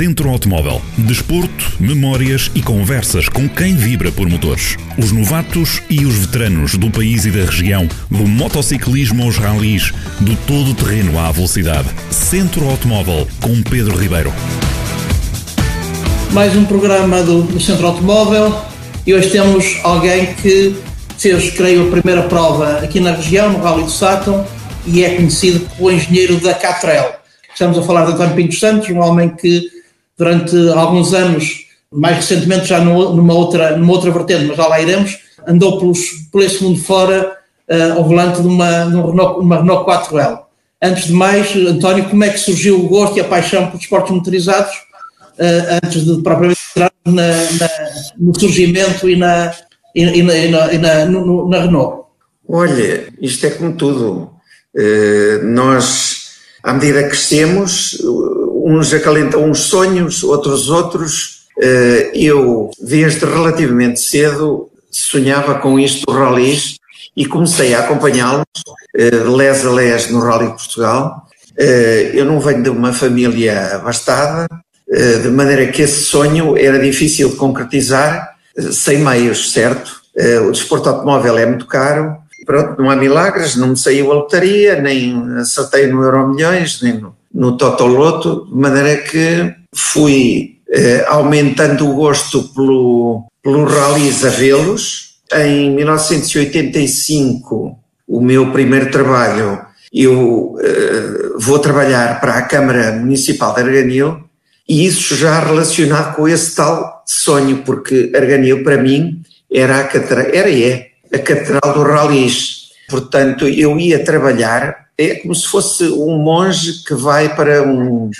Centro Automóvel. Desporto, memórias e conversas com quem vibra por motores. Os novatos e os veteranos do país e da região, do motociclismo aos ralis, do todo terreno à velocidade. Centro Automóvel com Pedro Ribeiro. Mais um programa do, Centro Automóvel e hoje temos alguém que fez, creio, a primeira prova aqui na região, no Rally do Sátão, e é conhecido como engenheiro da Catrel. Estamos a falar de António Pinto Santos, um homem que durante alguns anos, mais recentemente já numa outra, numa outra vertente, mas já lá iremos, andou pelos, por esse mundo fora uh, ao volante de uma, de Renault, uma Renault 4L. Antes de mais, António, como é que surgiu o gosto e a paixão por esportes motorizados, uh, antes de propriamente entrar na, na, no surgimento e na, e, e na, e na, no, na Renault? Olha, isto é como tudo. Uh, nós à medida que crescemos, uns acalentam uns sonhos, outros outros. Eh, eu, desde relativamente cedo, sonhava com isto do rallies e comecei a acompanhá-los eh, les a les no Rally de Portugal. Eh, eu não venho de uma família abastada, de maneira que esse sonho era difícil de concretizar sem meios, certo? O desporto automóvel é muito caro, pronto, não há milagres, não me saiu a lotaria, nem acertei no Euro Milhões, nem no, no Totoloto, de maneira que fui eh, aumentando o gosto pelo, pelo rallies a vê-los. Em 1985, o meu primeiro trabalho, eu eh, vou trabalhar para a Câmara Municipal de Arganil, e isso já relacionado com esse tal sonho, porque Arganil para mim era a catedral, era é a Catedral do Ralis. Portanto, eu ia trabalhar, é como se fosse um monge que vai para um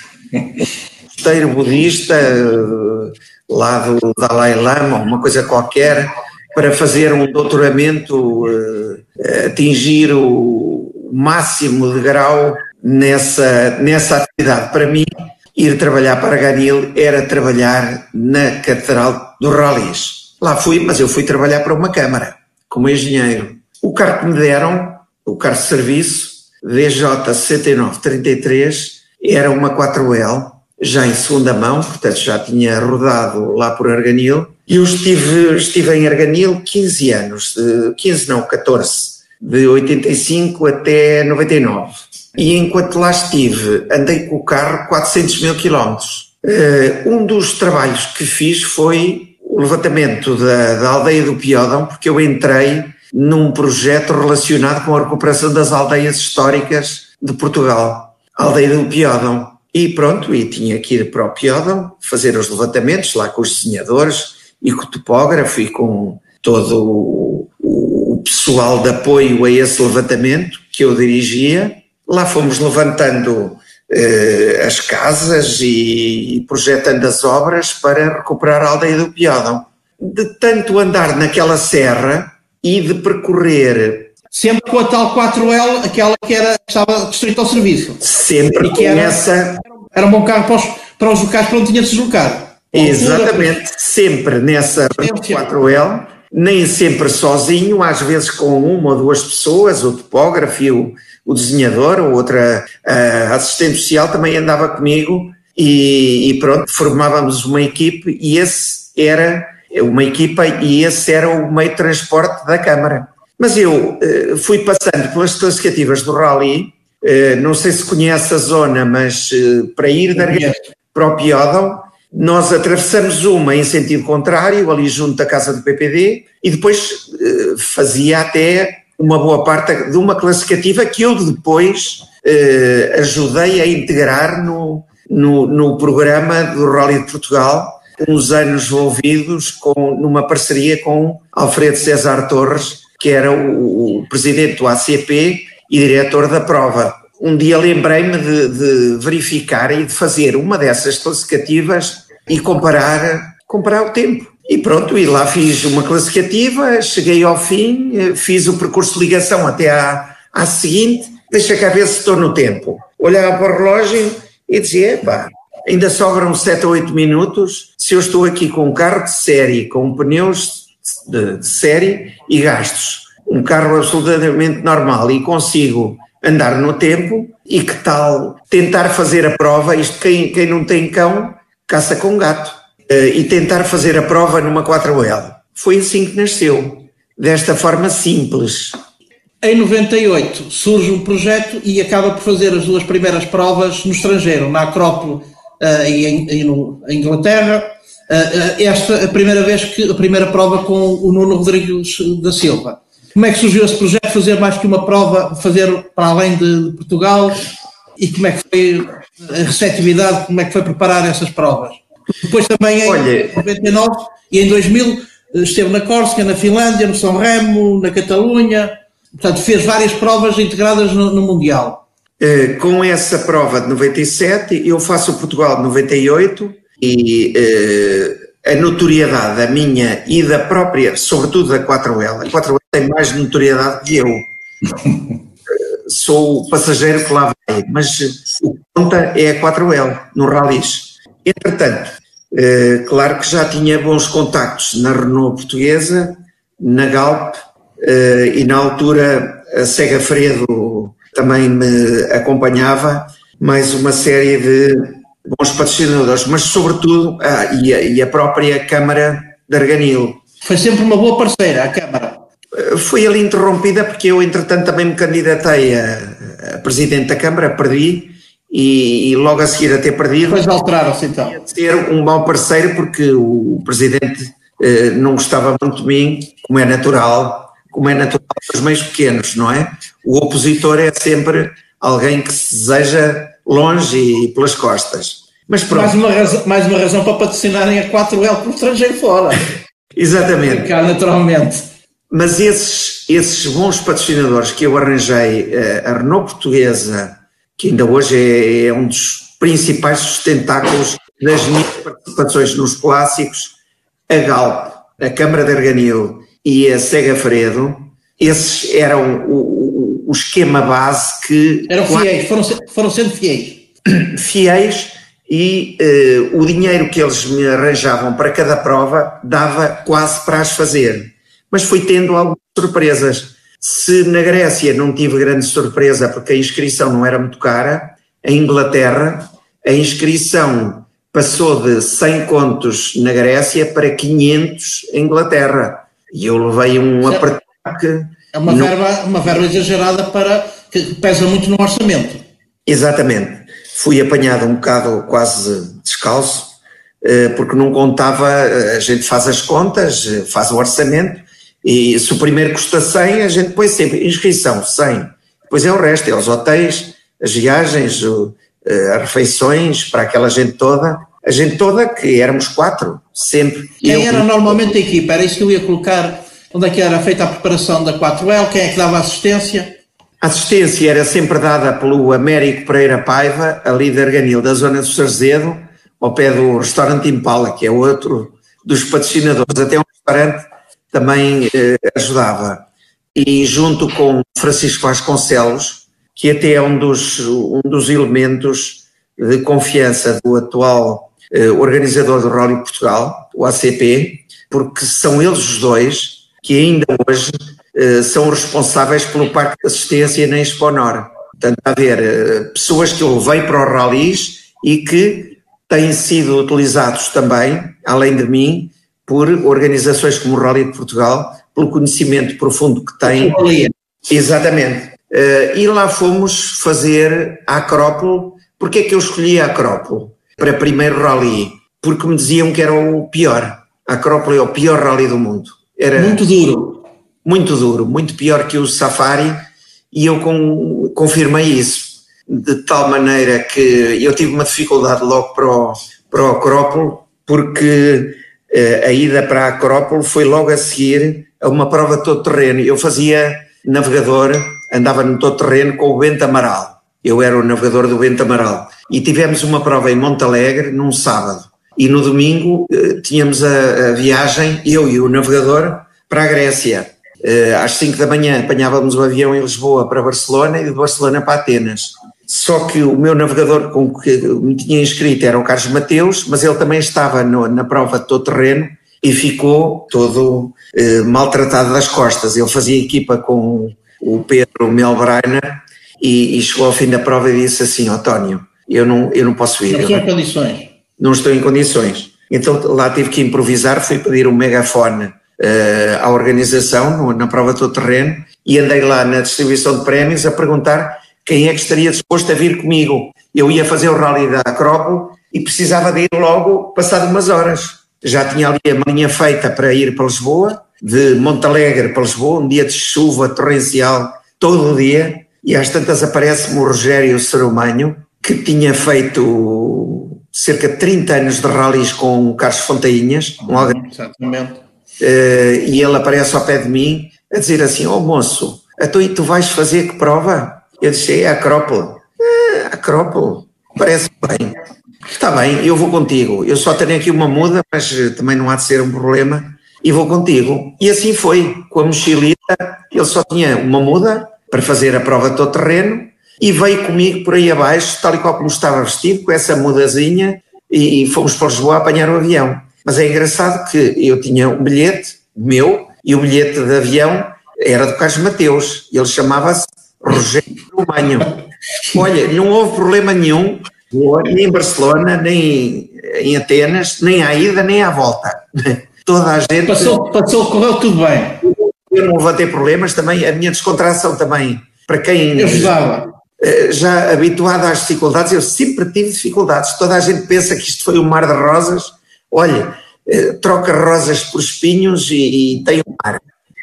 mosteiro budista lá do Dalai Lama, uma coisa qualquer, para fazer um doutoramento, eh, atingir o máximo de grau nessa, nessa atividade. Para mim, ir trabalhar para Ganil era trabalhar na Catedral do Ralis. Lá fui, mas eu fui trabalhar para uma câmara como engenheiro. O carro que me deram, o carro de serviço, VJ6933, era uma 4L, já em segunda mão, portanto já tinha rodado lá por Arganil. E eu estive, estive em Arganil 15 anos, de, 15 não, 14, de 85 até 99. E enquanto lá estive, andei com o carro 400 mil quilómetros. Uh, um dos trabalhos que fiz foi o levantamento da, da aldeia do Piódão, porque eu entrei num projeto relacionado com a recuperação das aldeias históricas de Portugal, a aldeia do Piódão. E pronto, e tinha que ir para o Piódão, fazer os levantamentos lá com os desenhadores e com o topógrafo e com todo o, pessoal de apoio a esse levantamento que eu dirigia. Lá fomos levantando eh, as casas e, e, projetando as obras para recuperar a aldeia do Piódão. De tanto andar naquela serra e de percorrer. Sempre com a tal 4L, aquela que era, estava distrita ao serviço. Sempre e que era, essa. Era um bom carro para os, para os locais para onde tinha de se deslocar. Exatamente, sempre nessa 4L, nem sempre sozinho, às vezes com uma ou duas pessoas, o topógrafo o, o desenhador, ou outra a assistente social também andava comigo e, e, pronto, formávamos uma equipe e esse era uma equipa e esse era o meio de transporte da Câmara. Mas eu uh, fui passando pelas classificativas do Rally, uh, não sei se conhece a zona, mas uh, para ir da para o Piódão, nós atravessamos uma em sentido contrário, ali junto da casa do PPD, e depois fazia até uma boa parte de uma classificativa que eu depois eh, ajudei a integrar no, no, no, programa do Rally de Portugal, uns anos envolvidos com, numa parceria com Alfredo César Torres, que era o, o presidente do ACP e diretor da prova. Um dia lembrei-me de, de verificar e de fazer uma dessas classificativas e comparar, comparar o tempo. E pronto, e lá fiz uma classificativa, cheguei ao fim, eh, fiz o percurso de ligação até à, à seguinte, deixa ver se estou no tempo. Olhava para o relógio e dizia, epá, ainda sobram 7 ou 8 minutos, se eu estou aqui com um carro de série, com pneus de, de série e gastos, um carro absolutamente normal e consigo andar no tempo, e que tal tentar fazer a prova, isto quem, quem não tem cão caça com gato. Uh, e tentar fazer a prova numa 4L. Foi assim que nasceu, desta forma simples. Em 98 surge um projeto e acaba por fazer as duas primeiras provas no estrangeiro, na Acrópole uh, e em, em, Inglaterra. Uh, esta a primeira vez que a primeira prova com o Nuno Rodrigues da Silva. Como é que surgiu esse projeto? Fazer mais que uma prova, fazer para além de, de Portugal e como é que foi a receptividade, como é que foi preparar essas provas? Depois também em Olha, 99 e em 2000 esteve na Córcega, na Finlândia, no São Remo, na Catalunha, portanto fez várias provas integradas no, no Mundial. Uh, com essa prova de 97, eu faço o Portugal de 98 e uh, a notoriedade da minha e da própria, sobretudo da 4L, a 4L tem mais notoriedade que eu. Sou o passageiro que lá vai, mas o que conta é a 4L no Rallys. Entretanto, eh, claro que já tinha bons contactos na Renault portuguesa, na Galp eh, e na altura a Sega Fredo também me acompanhava, mais uma série de bons patrocinadores, mas sobretudo ah, e, a, e a própria Câmara de Arganil. Foi sempre uma boa parceira a Câmara. Eh, foi ali interrompida porque eu, entretanto, também me candidatei a, a presidente da Câmara, perdi, e, e, logo a seguir a ter perdido. Depois alteraram-se então. Ser um mau parceiro porque o presidente eh, não gostava muito de mim, como é natural, como é natural dos meios pequenos, não é? O opositor é sempre alguém que se deseja longe e pelas costas. Mas pronto. Mais uma razão, mais uma razão para patrocinarem a 4L por estrangeiro fora. Exatamente. Ficar naturalmente. Mas esses, esses bons patrocinadores que eu arranjei, eh, a Renault Portuguesa, que ainda hoje é, é um dos principais sustentáculos das minhas participações nos clássicos, a Galp, a Câmara de Arganil e a Sega Fredo, esses eram o, o, o esquema base que... Eram fiéis, foram, foram sendo fiéis. Fiéis e uh, o dinheiro que eles me arranjavam para cada prova dava quase para as fazer. Mas fui tendo algumas surpresas. Se na Grécia não tive grande surpresa porque a inscrição não era muito cara, em Inglaterra a inscrição passou de 100 contos na Grécia para 500 em Inglaterra. E eu levei um aperto que... É uma, não... verba, uma verba exagerada para que pesa muito no orçamento. Exatamente. Fui apanhado um bocado quase descalço, eh, porque não contava, eh, a gente faz as contas, eh, faz o orçamento, e se o primeiro custa 100, a gente põe sempre inscrição 100. Depois é o resto, é os hotéis, as viagens, as refeições para aquela gente toda. A gente toda, que éramos quatro, sempre. Quem eu, era normalmente a equipa? Era isso que eu ia colocar. Onde é que era feita a preparação da 4L? Quem é que dava assistência? A assistência era sempre dada pelo Américo Pereira Paiva, a líder ganil da zona do Sarzedo, ao pé do restaurante Impala, que é outro dos patrocinadores, até um restaurante também eh, ajudava. E junto com Francisco Vasconcelos, que até é um dos, um dos elementos de confiança do atual organizador do Rally Portugal, o ACP, porque são eles os dois que ainda hoje eh, são responsáveis pelo Parque de Assistência na Exponor. Portanto, a haver eh, pessoas que eu levei para os rallies e que têm sido utilizados também, além de mim, por organizações como o Rally de Portugal, pelo conhecimento profundo que têm. Exatamente. E lá fomos fazer a Acrópole. Porquê é que eu escolhi a Acrópole para primeiro rally? Porque me diziam que era o pior. A Acrópole é o pior rally do mundo. Era muito duro. Muito duro, muito pior que o Safari, e eu com, confirmei isso. De tal maneira que eu tive uma dificuldade logo para o, para o Acrópole, porque eh, a ida para a Acrópole foi logo a seguir a uma prova de todo terreno. Eu fazia navegador, andava no todo terreno com o Bento Amaral. Eu era o navegador do Bento Amaral. E tivemos uma prova em Monte Alegre num sábado. E no domingo eh, tínhamos a, a viagem, eu e o navegador, para a Grécia. Eh, às 5 da manhã apanhávamos o avião em Lisboa para Barcelona e de Barcelona para Atenas. Só que o meu navegador com que me tinha inscrito era o Carlos Mateus, mas ele também estava no, na prova de todo terreno e ficou todo eh, maltratado das costas. Ele fazia equipa com o Pedro Melbrainer e, e, chegou ao fim da prova e disse assim: António, eu não, eu não posso ir. Não tinha condições. não estou em condições. Então lá tive que improvisar, fui pedir um megafone uh, à organização, no, na prova do terreno, e andei lá na distribuição de prémios a perguntar quem é que estaria disposto a vir comigo. Eu ia fazer o rally da Acrópole e precisava de ir logo passado umas horas. Já tinha ali a linha feita para ir para Lisboa, de Montalegre para Lisboa, um dia de chuva torrencial todo o dia, e às tantas aparece-me o Rogério Serumanho, que tinha feito cerca de 30 anos de rallies com o Carlos Fontainhas, um alguém, Exatamente. Uh, e ele aparece ao pé de mim a dizer assim, ó oh, moço, então e tu vais fazer que prova? Eu disse, é a Acrópole. É, Acrópole, parece bem. Está bem, eu vou contigo. Eu só tenho aqui uma muda, mas eh, também não há de ser um problema. E vou contigo. E assim foi. Com a mochilita, ele só tinha uma muda para fazer a prova de todo terreno e veio comigo por aí abaixo, tal e qual como estava vestido, com essa mudazinha, e fomos para Lisboa apanhar o avião. Mas é engraçado que eu tinha um bilhete meu e o bilhete de avião era do Carlos Mateus. Ele chamava-se Rogério Romanho. Olha, não houve problema nenhum nem em Barcelona, nem em Atenas, nem à ida, nem à volta. Toda a gente. Passou, passou correu tudo bem. Eu não vou ter problemas também, a minha descontração também, para quem. Ajudava. Eh, já habituado às dificuldades, eu sempre tive dificuldades. Toda a gente pensa que isto foi um mar de rosas. Olha, eh, troca rosas por espinhos e, e tem um mar.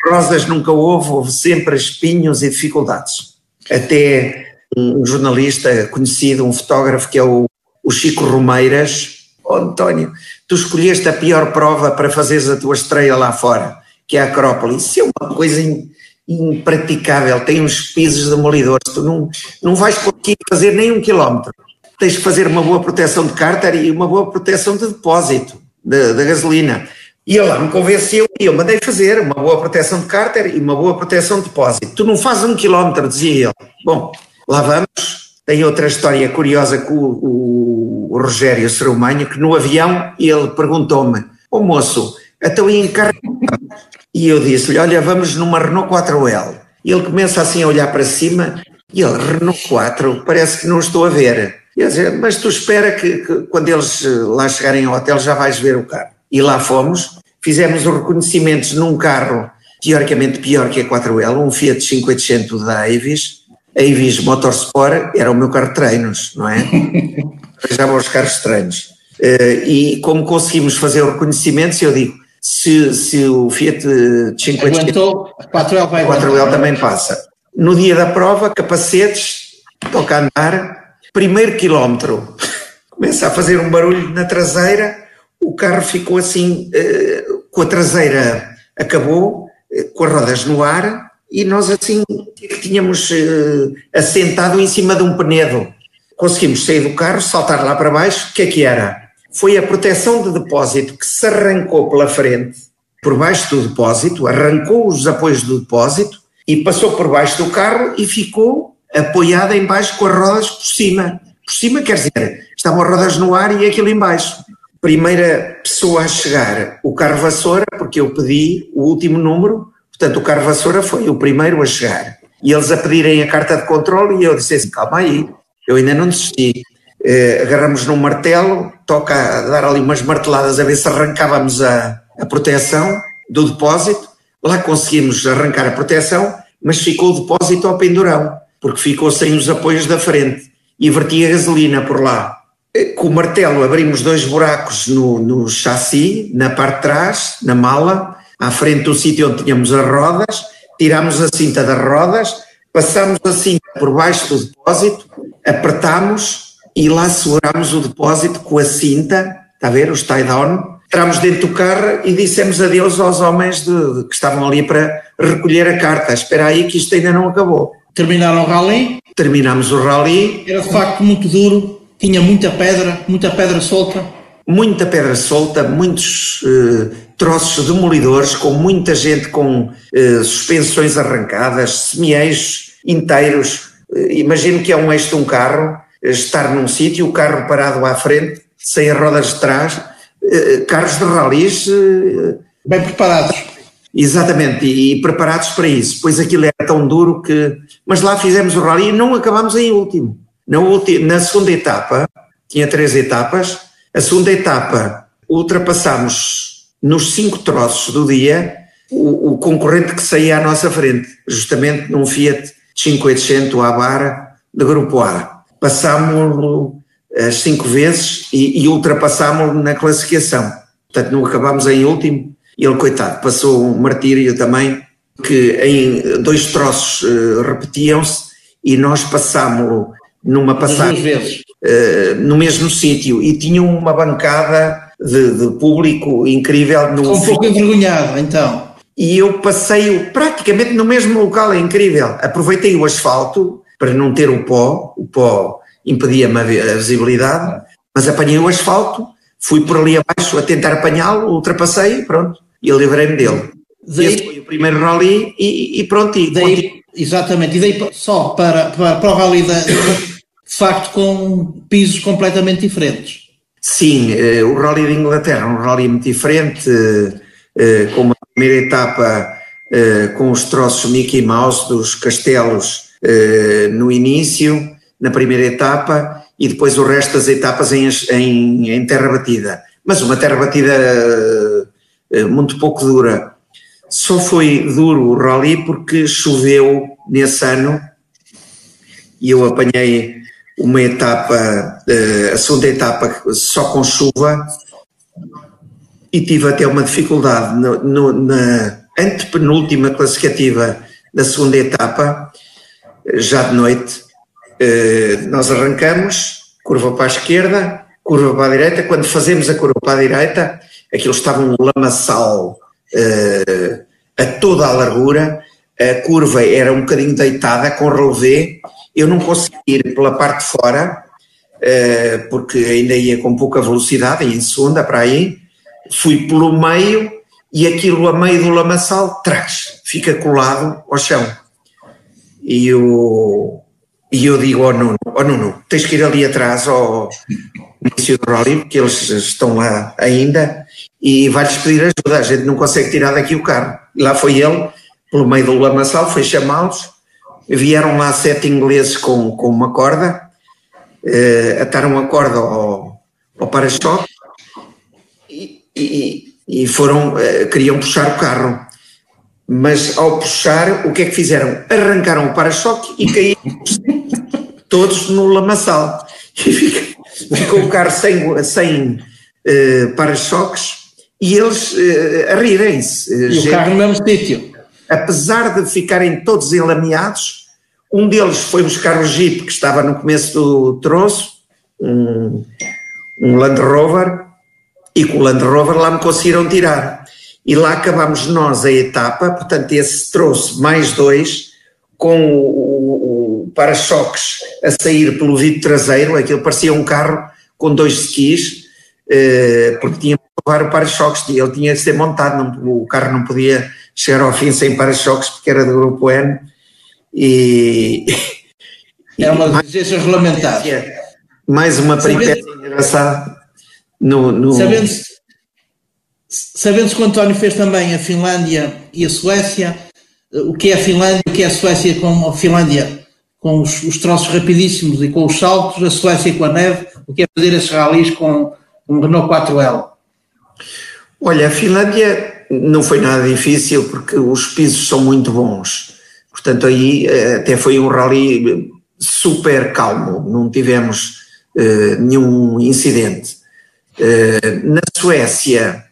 Rosas nunca houve, houve sempre espinhos e dificuldades. Até um jornalista conhecido, um fotógrafo que é o, o Chico Romeiras. Oh, António, tu escolheste a pior prova para fazeres a tua estreia lá fora, que é a Acrópole. Isso é uma coisa impraticável, tem uns pisos demolidores, tu não, não vais conseguir fazer nem um quilómetro. Tens que fazer uma boa proteção de cárter e uma boa proteção de depósito da gasolina. E ele lá me convenceu e eu mandei fazer uma boa proteção de cárter e uma boa proteção de depósito. Tu não fazes um quilómetro, dizia ele. Bom, Lá vamos. Tem outra história curiosa com o, o, Rogério Serumanho, que no avião ele perguntou-me, ô oh, moço, então em carro... E eu disse-lhe, olha, vamos numa Renault 4L. E ele começa assim a olhar para cima, e ele, Renault 4, parece que não estou a ver. E eu disse, mas tu espera que, que quando eles eh, lá chegarem ao hotel já vais ver o carro. E lá fomos, fizemos os reconhecimentos num carro teoricamente pior que a 4L, um Fiat 500 da Avis, a Ivis Motorsport era o meu carro de treinos, não é? Já os carros de treinos. Uh, e como conseguimos fazer o reconhecimento, eu digo, se, se o Fiat 50 Aguentou, 4L vai 4L também passa. No dia da prova, capacetes, toca a andar, primeiro quilómetro, começa a fazer um barulho na traseira, o carro ficou assim, uh, com a traseira acabou, uh, com as rodas no ar, e nós assim tínhamos uh, assentado em cima de um penedo. Conseguimos sair do carro, saltar lá para baixo, o que é que era? Foi a proteção de depósito que se arrancou pela frente, por baixo do depósito, arrancou os apoios do depósito e passou por baixo do carro e ficou apoiada em baixo com as rodas por cima. Por cima quer dizer, estavam as rodas no ar e aquilo em baixo. Primeira pessoa a chegar, o carro vassoura, porque eu pedi o último número, Portanto, o carro vassoura foi o primeiro a chegar. E eles a pedirem a carta de controle e eu disse assim, calma aí, eu ainda não desisti. Eh, agarramos num martelo, toca a dar ali umas marteladas a ver se arrancávamos a, a proteção do depósito. Lá conseguimos arrancar a proteção, mas ficou o depósito ao pendurão, porque ficou sem os apoios da frente e vertia gasolina por lá. Eh, com o martelo abrimos dois buracos no, no chassi, na parte de trás, na mala, à frente do sítio onde tínhamos as rodas, tirámos a cinta das rodas, passámos a cinta por baixo do depósito, apertámos e lá segurámos o depósito com a cinta, está a ver, os tie-down, entramos dentro do carro e dissemos adeus aos homens de, de, que estavam ali para recolher a carta. Espera aí que isto ainda não acabou. Terminaram o rally? Terminámos o rally. Era de facto muito duro, tinha muita pedra, muita pedra solta. Muita pedra solta, muitos uh, troços demolidores, com muita gente com eh, suspensões arrancadas, semi-eixos inteiros. Eh, imagino que é um eixo de um carro, eh, estar num sítio, o carro parado à frente, sem as rodas de trás, eh, carros de ralis. Eh, Bem preparados. Exatamente, e, e, preparados para isso. Pois aquilo era tão duro que. Mas lá fizemos o rally e não acabamos em último. Na, na segunda etapa, tinha três etapas, A segunda etapa, ultrapassámos nos cinco troços do dia o, o, concorrente que saía à nossa frente, justamente num Fiat 500 Abarra de Grupo A. Passámos as cinco vezes e, e ultrapassámos na classificação. Portanto, não acabámos em último. Ele, coitado, passou um martírio também, que em dois troços uh, repetiam-se e nós passámos numa passagem uh, no mesmo sítio e tinham uma bancada de, de público incrível. No um pouco envergonhado, então. E eu passei praticamente no mesmo local, é incrível. Aproveitei o asfalto para não ter o pó, o pó impedia-me a visibilidade, mas apanhei o asfalto, fui por ali abaixo a tentar apanhá-lo, ultrapassei, pronto, e livrei-me dele. Daí, Esse foi o primeiro rally e, e pronto. E daí, exatamente, e daí só para, para, para o rally da, de facto com pisos completamente diferentes. Sim, eh, o Rally de Inglaterra é um rally muito diferente, eh, com uma primeira etapa eh, com os troços Mickey Mouse dos castelos no início, na primeira etapa e depois o resto das etapas em, em, em terra batida. Mas uma terra batida uh, muito pouco dura. Só foi duro o rally porque choveu nesse ano e eu apanhei uma etapa, uh, a segunda etapa só com chuva e tive até uma dificuldade no, no, na antepenúltima classificativa da segunda etapa, já de noite, eh, nós arrancamos, curva para a esquerda, curva para a direita. Quando fazemos a curva para a direita, aquilo estava um lamaçal uh, a toda a largura, a curva era um bocadinho deitada, com relevé. Eu não consegui ir pela parte de fora, uh, porque ainda ia com pouca velocidade, em segunda para aí. Fui pelo meio e aquilo a meio do lamaçal, trás, fica colado ao chão. E o, e eu digo ao Nuno, oh Nuno, tens que ir ali atrás ao início do rally, porque eles estão lá ainda, e vai-lhes pedir ajuda, a gente não consegue tirar daqui o carro. Lá foi ele, pelo meio do lamaçal, foi chamá-los, vieram lá sete ingleses com, com uma corda, uh, ataram a corda ao, ao para-choque e, e, e, foram, uh, queriam puxar o carro mas ao puxar, o que é que fizeram? Arrancaram o para-choque e caíram todos no lamaçal. E ficou o carro sem, sem uh, para-choques e eles uh, a rirem-se. E o carro no mesmo sítio. Apesar de ficarem todos enlameados, um deles foi buscar o Jeep que estava no começo do troço, um, um Land Rover, e com o Land Rover lá me conseguiram tirar e lá acabamos nós a etapa, portanto esse trouxe mais dois, com o, o para-choques a sair pelo vidro traseiro, aquilo parecia um carro com dois skis, eh, porque tinha que levar o para-choques, ele tinha que ser montado, não, o carro não podia chegar ao fim sem para-choques porque era do grupo N, e... É uma exigência regulamentar. Mais uma peripécia engraçada no... no... Sabendo, Sabendo que o António fez também a Finlândia e a Suécia, o que é a Finlândia, o que é a Suécia com a Finlândia com os, os troços rapidíssimos e com os saltos, a Suécia com a neve, o que é fazer esses ralis com um Renault 4L? Olha, a Finlândia não foi nada difícil porque os pisos são muito bons. Portanto, aí eh, até foi um rally super calmo, não tivemos uh, nenhum incidente. Uh, na Suécia, eh,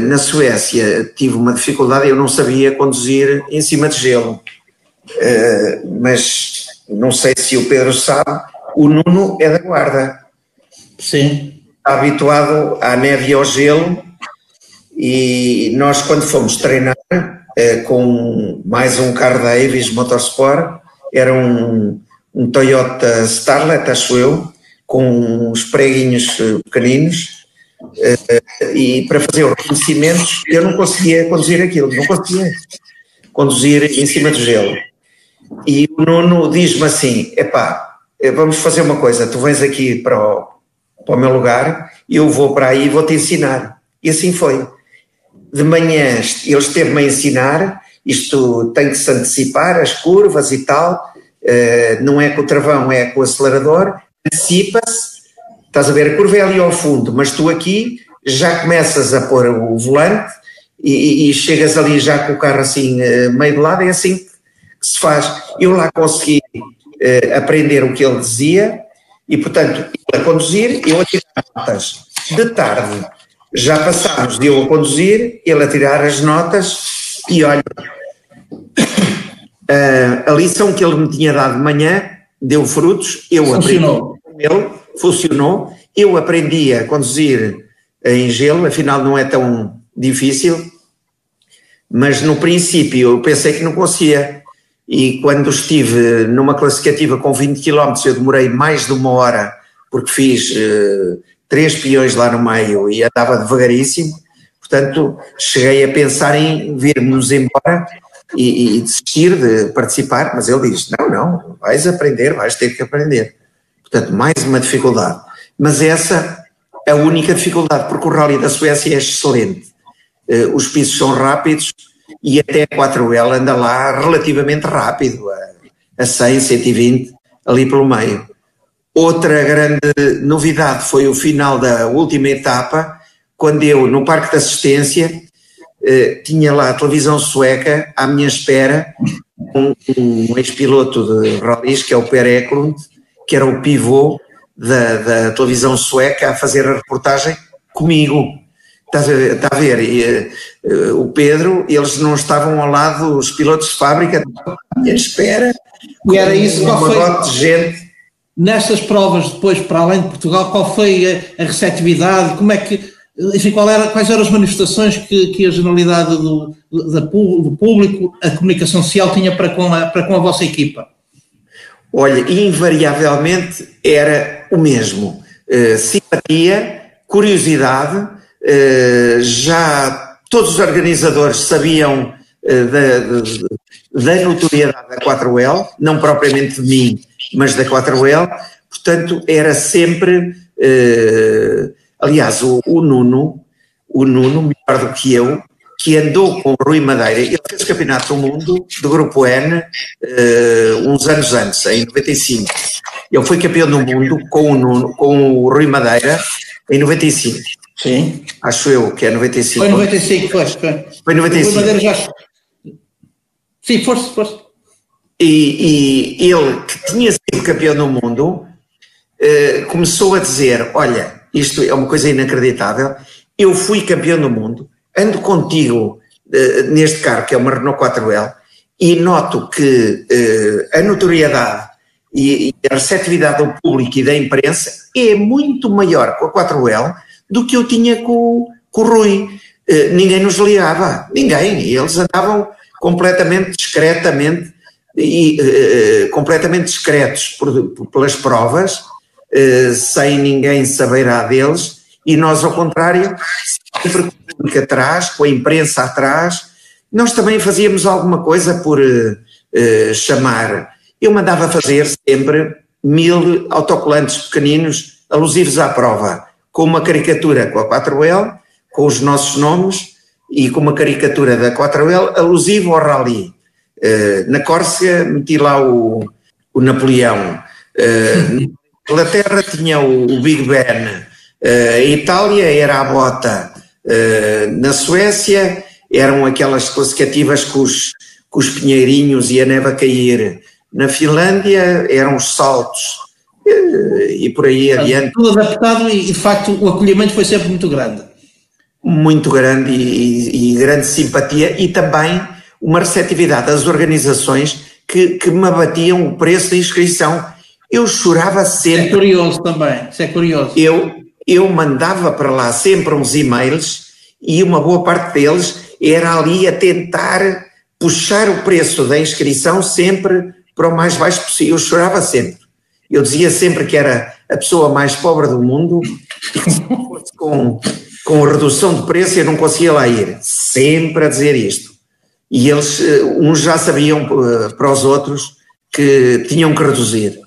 na Suécia tive uma dificuldade, eu não sabia conduzir em cima de gelo, eh, mas não sei se o Pedro sabe, o Nuno é da guarda. Sim. Está habituado à neve e ao gelo e nós quando fomos treinar eh, com mais um carro da Avis Motorsport, era um, um Toyota Starlet, acho eu, com uns preguinhos pequeninos, e para fazer os reconhecimentos eu não conseguia conduzir aquilo, não conseguia conduzir em cima do gelo. E o Nuno diz-me assim: epá, eh, vamos fazer uma coisa, tu vens aqui para o, para o meu lugar, eu vou para aí e vou-te ensinar. E assim foi. De manhã ele esteve-me a ensinar, isto tem que se antecipar, as curvas e tal, uh, não é com o travão, é com o acelerador, antecipa-se Estás a ver, a curva é ali ao fundo, mas tu aqui já começas a pôr o volante e, e chegas ali já com o carro assim eh, meio de lado, é assim que se faz. Eu lá consegui uh, aprender o que ele dizia e, portanto, ele a conduzir, eu a tirar notas. De tarde, já passámos de eu a conduzir, ele a tirar as notas e olha, a lição que ele me tinha dado de manhã deu frutos, eu funcionou. aprendi com ele, funcionou, eu aprendi a conduzir em gelo, afinal não é tão difícil, mas no princípio eu pensei que não conseguia. E quando estive numa classificativa com 20 km, eu demorei mais de uma hora, porque fiz uh, três peões lá no meio e andava devagaríssimo. Portanto, cheguei a pensar em virmos embora e, e, desistir de participar, mas ele diz: não, não, vais aprender, vais ter que aprender. Portanto, mais uma dificuldade. Mas essa é a única dificuldade, porque o Rally da Suécia é excelente. Uh, os pisos são rápidos e até a 4L anda lá relativamente rápido, a, a 100, 120, ali pelo meio. Outra grande novidade foi o final da última etapa, quando eu, no Parque de Assistência, eh, tinha lá a televisão sueca à minha espera, um, um ex-piloto de rallies, que é o Per Eklund, que era o pivô da, da televisão sueca, a fazer a reportagem comigo. Estás a ver? Está a ver? E, uh, o Pedro, eles não estavam ao lado dos pilotos de fábrica, à espera. E era isso, qual foi? De gente. Nessas provas, depois, para além de Portugal, qual foi a, a receptividade? Como é que enfim, era, quais eram as manifestações que, que a generalidade do, do, do, público, a comunicação social tinha para com a, para com a vossa equipa? Olha, invariavelmente era o mesmo. Uh, simpatia, curiosidade, uh, já todos os organizadores sabiam uh, da, da notoriedade da 4L, não propriamente de mim, mas da 4L, portanto era sempre Aliás, o, o Nuno, o Nuno, melhor do que eu, que andou com o Rui Madeira, ele fez o Campeonato do Mundo do Grupo N uh, uns anos antes, em 95. Ele foi campeão do mundo com o, Nuno, com o Rui Madeira em 95. Sim. Acho eu que é 95. Foi 95, foi. Foi, foi 95. O Rui Madeira já... Sim, força, força. E, e ele, que tinha sido campeão do mundo, uh, começou a dizer: Olha, isto é uma coisa inacreditável. Eu fui campeão do mundo, ando contigo uh, neste carro, que é uma Renault 4L, e noto que uh, a notoriedade e, e, a receptividade do público e da imprensa é muito maior com a 4L do que eu tinha com, com o Rui. Uh, ninguém nos ligava, ninguém. Eles andavam completamente discretamente e completamente discretos por, por, pelas provas eh, sem ninguém saberá deles, e nós, ao contrário, sempre público atrás, com a imprensa atrás, nós também fazíamos alguma coisa por uh, chamar. Eu mandava fazer sempre mil autocolantes pequeninos alusivos à prova, com uma caricatura com a 4L, com os nossos nomes e com uma caricatura da 4L alusivo ao rally. Uh, na Córcega meti lá o, o Napoleão. Uh, Inglaterra tinha o, o Big Ben, uh, a Itália era a bota, na Suécia eram aquelas classificativas com os, com os pinheirinhos e a neve a cair, na Finlândia eram os saltos uh, e por aí adiante. Tudo adaptado e de facto o acolhimento foi sempre muito grande. Muito grande e, e grande simpatia e também uma receptividade das organizações que, que me abatiam o preço da inscrição eu chorava sempre. Isso é curioso também, isso é curioso. Eu, eu mandava para lá sempre uns e-mails e uma boa parte deles era ali a tentar puxar o preço da inscrição sempre para o mais baixo possível. Eu chorava sempre. Eu dizia sempre que era a pessoa mais pobre do mundo e que se fosse com, com redução de preço eu não conseguia lá ir. Sempre a dizer isto. E eles, eh, uns já sabiam eh, para os outros que tinham que reduzir.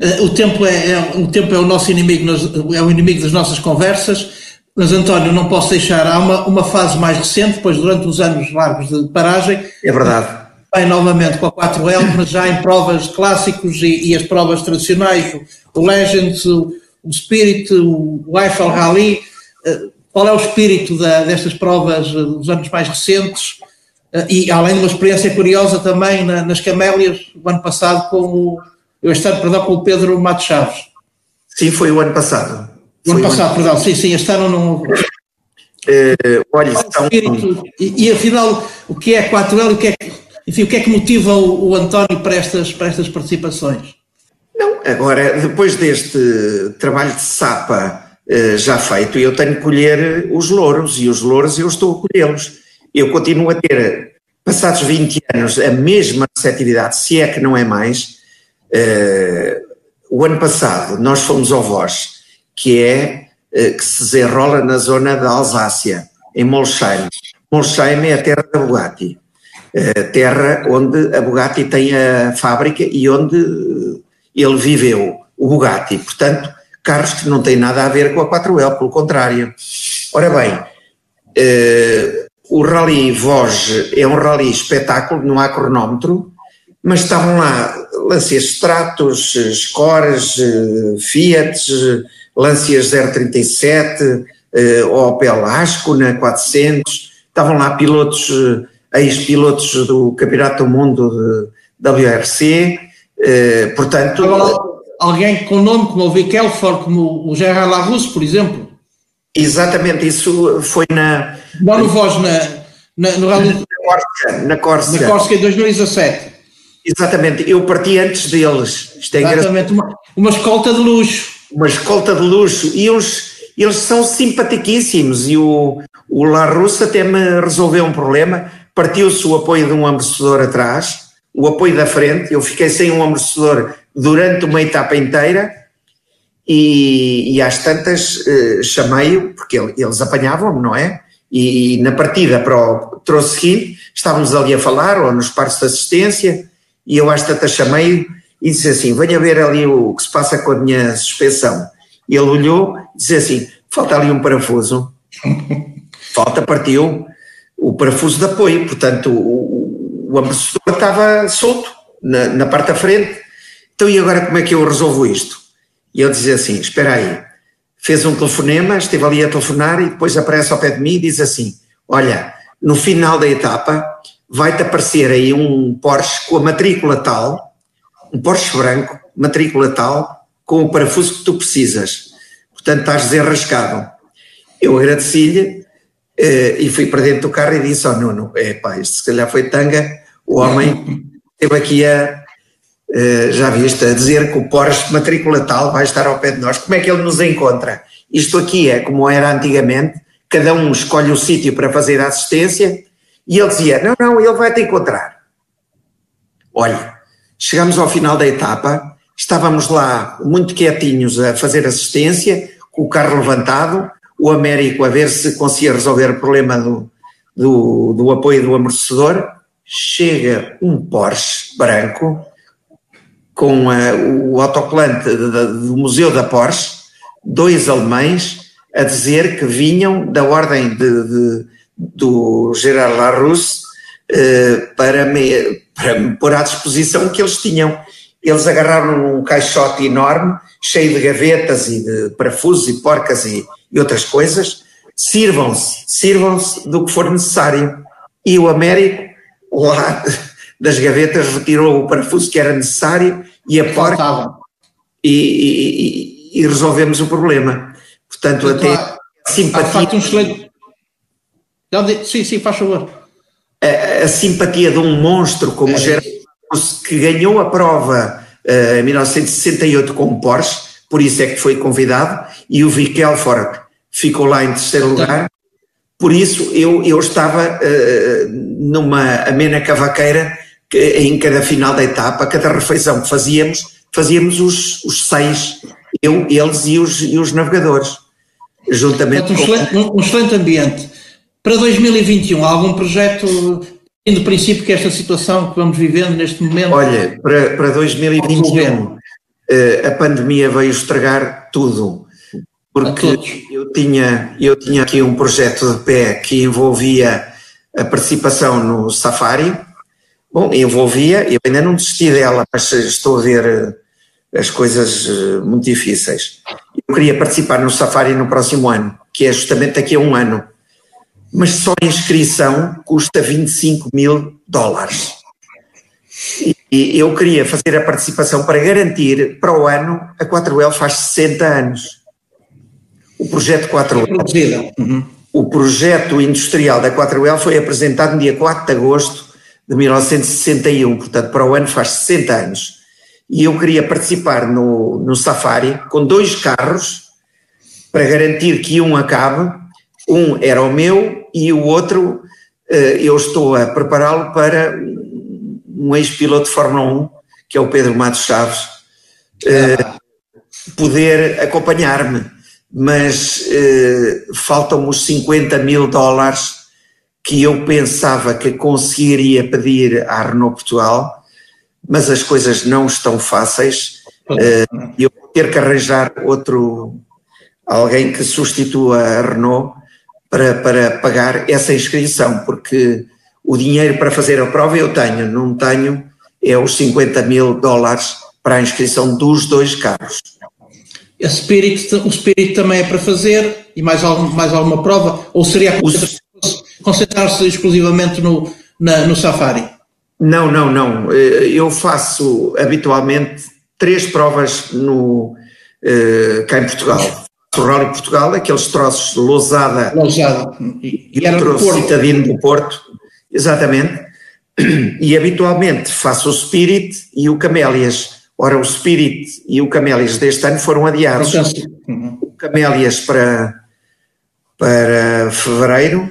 Uh, o, tempo é, é, o tempo é o nosso inimigo, é o inimigo das nossas conversas, mas António, não posso deixar, há uma, uma fase mais recente, depois durante os anos largos de paragem. É verdade. Vai novamente com a 4L, mas já em provas clássicos e, e as provas tradicionais, o, Legends, o, o espírito, o Eiffel Rally, qual é o espírito da, destas provas dos anos mais recentes? E além de uma experiência curiosa também na, nas Camélias, o ano passado com o, eu este ano, perdão, com o Pedro Matos Chaves. Sim, foi o ano passado. O ano passado, ano... perdão, sim, sim, este ano não. Uh, olha, são... e, e, afinal, o que é a 4L e o que é, enfim, o que é que motiva o, o António para estas, para estas participações? Não, agora, depois deste trabalho de sapa uh, já feito, eu tenho que colher os louros, e os louros eu estou a colhê-los. Eu continuo a ter, passados 20 anos, a mesma receptividade, se é que não é mais. Uh, o ano passado nós fomos ao Voz, que é eh, que se desenrola na zona da Alsácia, em Molsheim. Molsheim é a terra da Bugatti, a terra onde a Bugatti tem a fábrica e onde ele viveu, o Bugatti. Portanto, carros que não têm nada a ver com a 4L, pelo contrário. Ora bem, eh, o Rally Voz é um rally espetáculo, não há cronómetro, mas estavam lá Lancia Stratos, Scores, eh, Fiat, Lancias 037, eh, Opel Ascona 400, estavam lá pilotos, eh, ex-pilotos do Campeonato do Mundo de WRC, eh, portanto... Alguém com nome como o Vikelfor, como o Gerard Larousse, por exemplo? Exatamente, isso foi na... Lá no Voz, na, na, no. Na Córcega. Na Córcega em 2017. Exatamente, eu parti antes deles. Isto é Exatamente, uma, uma escolta de luxo. Uma escolta de luxo. E eles, eles são simpaticíssimos e o, o La Russa até me resolveu um problema, partiu-se o apoio de um amortecedor atrás, o apoio da frente, eu fiquei sem um amortecedor durante uma etapa inteira. E, e às tantas eh, chamei-o, porque eles apanhavam-me, não é? E, e, na partida para o troço seguinte, estávamos ali a falar, ou nos pares de assistência, e eu às tantas chamei-o e disse assim: Venha ver ali o que se passa com a minha suspensão. E ele olhou e disse assim: Falta ali um parafuso. Falta, partiu o parafuso de apoio, portanto o, o amortecedor estava solto na, na, parte da frente. Então, e agora como é que eu resolvo isto? E ele dizia assim: Espera aí. Fez um telefonema, esteve ali a telefonar e depois aparece ao pé de mim e diz assim: Olha, no final da etapa vai-te aparecer aí um Porsche com a matrícula tal um Porsche branco, matrícula tal, com o parafuso que tu precisas. Portanto, estás desenrascado. Eu agradeci-lhe eh, e fui para dentro do carro e disse ao oh, Nuno, é pá, isto se calhar foi tanga, o homem esteve aqui a, eh, já viste, a dizer que o Porsche matrícula tal vai estar ao pé de nós, como é que ele nos encontra? Isto aqui é como era antigamente, cada um escolhe o sítio para fazer a assistência e ele dizia, não, não, ele vai te encontrar. Olha, Chegamos ao final da etapa, estávamos lá muito quietinhos a fazer assistência, com o carro levantado, o Américo a ver se conseguia resolver o problema do, do, do apoio do amortecedor. Chega um Porsche branco com a, o autocolante do Museu da Porsche, dois alemães, a dizer que vinham da ordem de, de, do Gerard Larousse eh, para, me, para me pôr à disposição que eles tinham. Eles agarraram um caixote enorme, cheio de gavetas e de parafusos e porcas e, e outras coisas. Sirvam-se, sirvam-se do que for necessário. E o Américo, lá das gavetas, retirou o parafuso que era necessário e a porca. E, e, e, resolvemos o problema. Portanto, até há, simpatia. Há, um excelente... Sim, sim, faz favor a, a simpatia de um monstro como é. Gerard que ganhou a prova uh, em 1968 com o Porsche, por isso é que foi convidado, e o Vic Elford ficou lá em terceiro lugar. Por isso eu, eu estava uh, numa amena cavaqueira que, em cada final da etapa, cada refeição que fazíamos, fazíamos os, os seis, eu, eles e os, e os navegadores, juntamente um, com... excelente, um excelente ambiente. Para 2021, há algum projeto tendo princípio que esta situação que vamos vivendo neste momento? Olha, para, para 2021 eh, a pandemia veio estragar tudo, porque eu tinha, eu tinha aqui um projeto de pé que envolvia a participação no Safari, bom, envolvia, eu ainda não desisti dela, mas estou a ver as coisas uh, muito difíceis. Eu queria participar no Safari no próximo ano, que é justamente daqui a um ano, mas só a inscrição custa 25 mil dólares. E, eu queria fazer a participação para garantir para o ano a 4L faz 60 anos. O projeto 4L. Uhum. O projeto industrial da 4L foi apresentado no dia 4 de agosto de 1961, portanto, para o ano faz 60 anos. E eu queria participar no, no Safari com dois carros para garantir que um acabe. Um era o meu e o outro eh, eu estou a prepará-lo para um ex-piloto de Fórmula 1, que é o Pedro Matos Chaves, eh, poder acompanhar-me. Mas eh, faltam-me os 50 mil dólares que eu pensava que conseguiria pedir à Renault Portugal, mas as coisas não estão fáceis. Eu vou ter que arranjar outro, alguém que substitua a Renault para, para pagar essa inscrição, porque o dinheiro para fazer a prova eu tenho, não tenho, é os 50 mil dólares para a inscrição dos dois carros. O Spirit também é para fazer e mais, algum, mais alguma prova? Ou seria concentrar-se exclusivamente no, na, no Safari? Não, não, não. Eh, eu faço habitualmente três provas no, uh, cá em Portugal. Rally Portugal, aqueles troços de lousada, lousada. e, e troço citadino do Porto, exatamente. E habitualmente faço o Spirit e o Camélias. Ora, o Spirit e o Camélias deste ano foram adiados. Uhum. O Camélias para, para fevereiro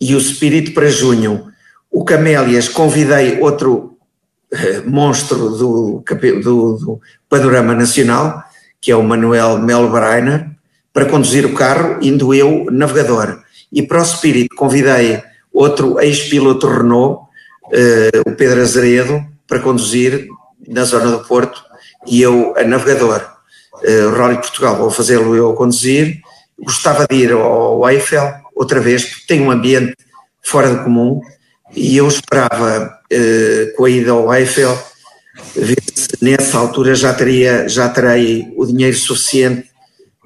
e o Spirit para junho. O Camélias convidei outro eh, monstro do, do, do, panorama nacional, que é o Manuel Melbreiner, para conduzir o carro, indo eu navegador. E para o Spirit convidei outro ex-piloto Renault, eh, o Pedro Azeredo, para conduzir na zona do Porto, e eu a navegador. Uh, Rally Portugal, vou fazê-lo eu a conduzir. Gostava de ir ao Eiffel, outra vez, porque tem um ambiente fora do comum e eu esperava uh, com a ida ao Eiffel ver se nessa altura já teria já terei o dinheiro suficiente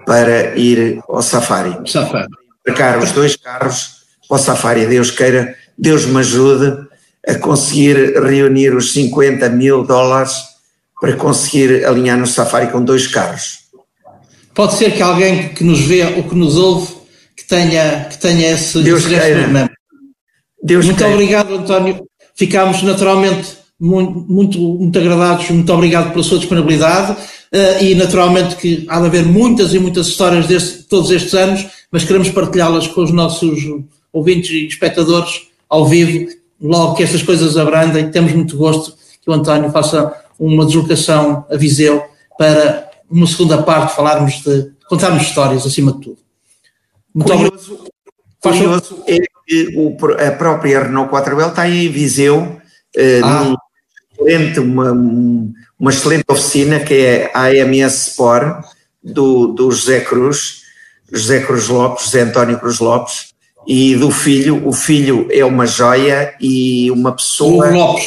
para ir ao Safari. Safari. Marcar os dois carros para o Safari, Deus queira, Deus me ajude a conseguir reunir os 50 mil dólares para conseguir alinhar no Safari com dois carros. Pode ser que alguém que nos vê ou que nos ouve que tenha, que tenha esse, Deus esse queira. Deus muito queira. obrigado, António. Ficámos naturalmente muito, muito, muito agradados. Muito obrigado pela sua disponibilidade. Uh, e naturalmente que há de haver muitas e muitas histórias desse, todos estes anos, mas queremos partilhá-las com os nossos ouvintes e espectadores ao vivo, logo que estas coisas abrandem. Temos muito gosto que o António faça uma deslocação a Viseu para uma segunda parte falarmos de contarmos histórias acima de tudo. Muito curioso, curioso é que o, a própria Renault 4L está em Viseu, eh, ah. num excelente, uma, uma excelente oficina que é a AMS Sport, do, do José Cruz, José Cruz Lopes, José António Cruz Lopes, e do filho, o filho é uma joia e uma pessoa. Hugo Lopes.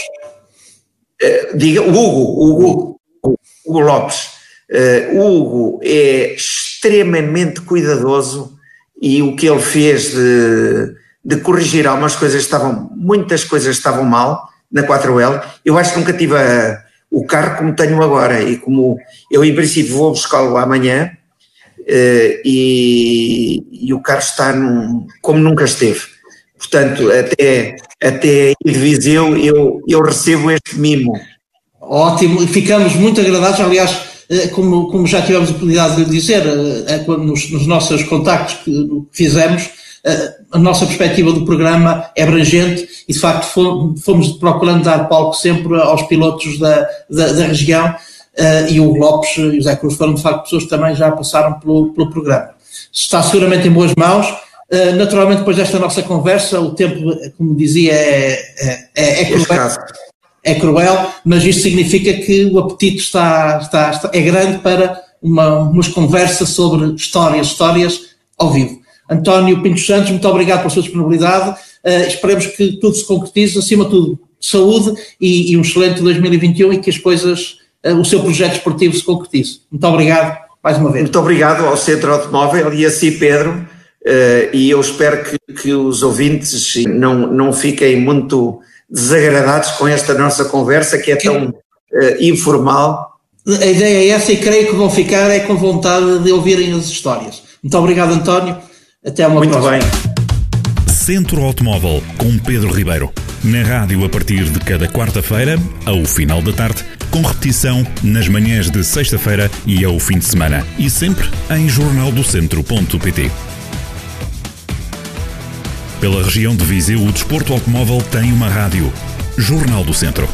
Uh, diga, Hugo, Hugo, Hugo, Hugo Lopes. Uh, Hugo é extremamente cuidadoso e o que ele fez de, de corrigir algumas coisas estavam, muitas coisas estavam mal na 4L. Eu acho que nunca tive a, o carro como tenho agora e como eu em princípio vou buscá-lo amanhã uh, e, e, o carro está num, como nunca esteve. Portanto, até, até ir Viseu eu, eu recebo este mimo. Ótimo, ficamos muito agradados, aliás, eh, como, como já tivemos a oportunidade de dizer eh, nos, nos nossos contactos que fizemos, a nossa perspectiva do programa é abrangente e de facto fomos procurando dar palco sempre aos pilotos da, da, da região uh, e o Lopes e o Zé Cruz foram de facto pessoas que também já passaram pelo, pelo programa. Está seguramente em boas mãos. Uh, naturalmente, depois desta nossa conversa, o tempo, como dizia, é, é, é, é cruel, é cruel, mas isto significa que o apetite está, está, está é grande para uma, umas conversas sobre histórias, histórias ao vivo. António Pinto Santos, muito obrigado pela sua disponibilidade. Uh, esperemos que tudo se concretize, acima de tudo, saúde e, e um excelente 2021 e que as coisas o seu projeto esportivo se concretize. Muito obrigado mais uma vez. Muito obrigado ao Centro Automóvel e a si, Pedro, e eu espero que, que os ouvintes não, não fiquem muito desagradados com esta nossa conversa que é tão uh, informal. A ideia é essa e creio que vão ficar é com vontade de ouvirem as histórias. Muito obrigado, António. Até uma Muito próxima. bem. Centro Automóvel com Pedro Ribeiro. Na rádio a partir de cada quarta-feira, ao final da tarde, com repetição nas manhãs de sexta-feira e ao fim de semana. E sempre em jornaldocentro.pt. Pela região de Viseu, o desporto automóvel tem uma rádio. Jornal do Centro.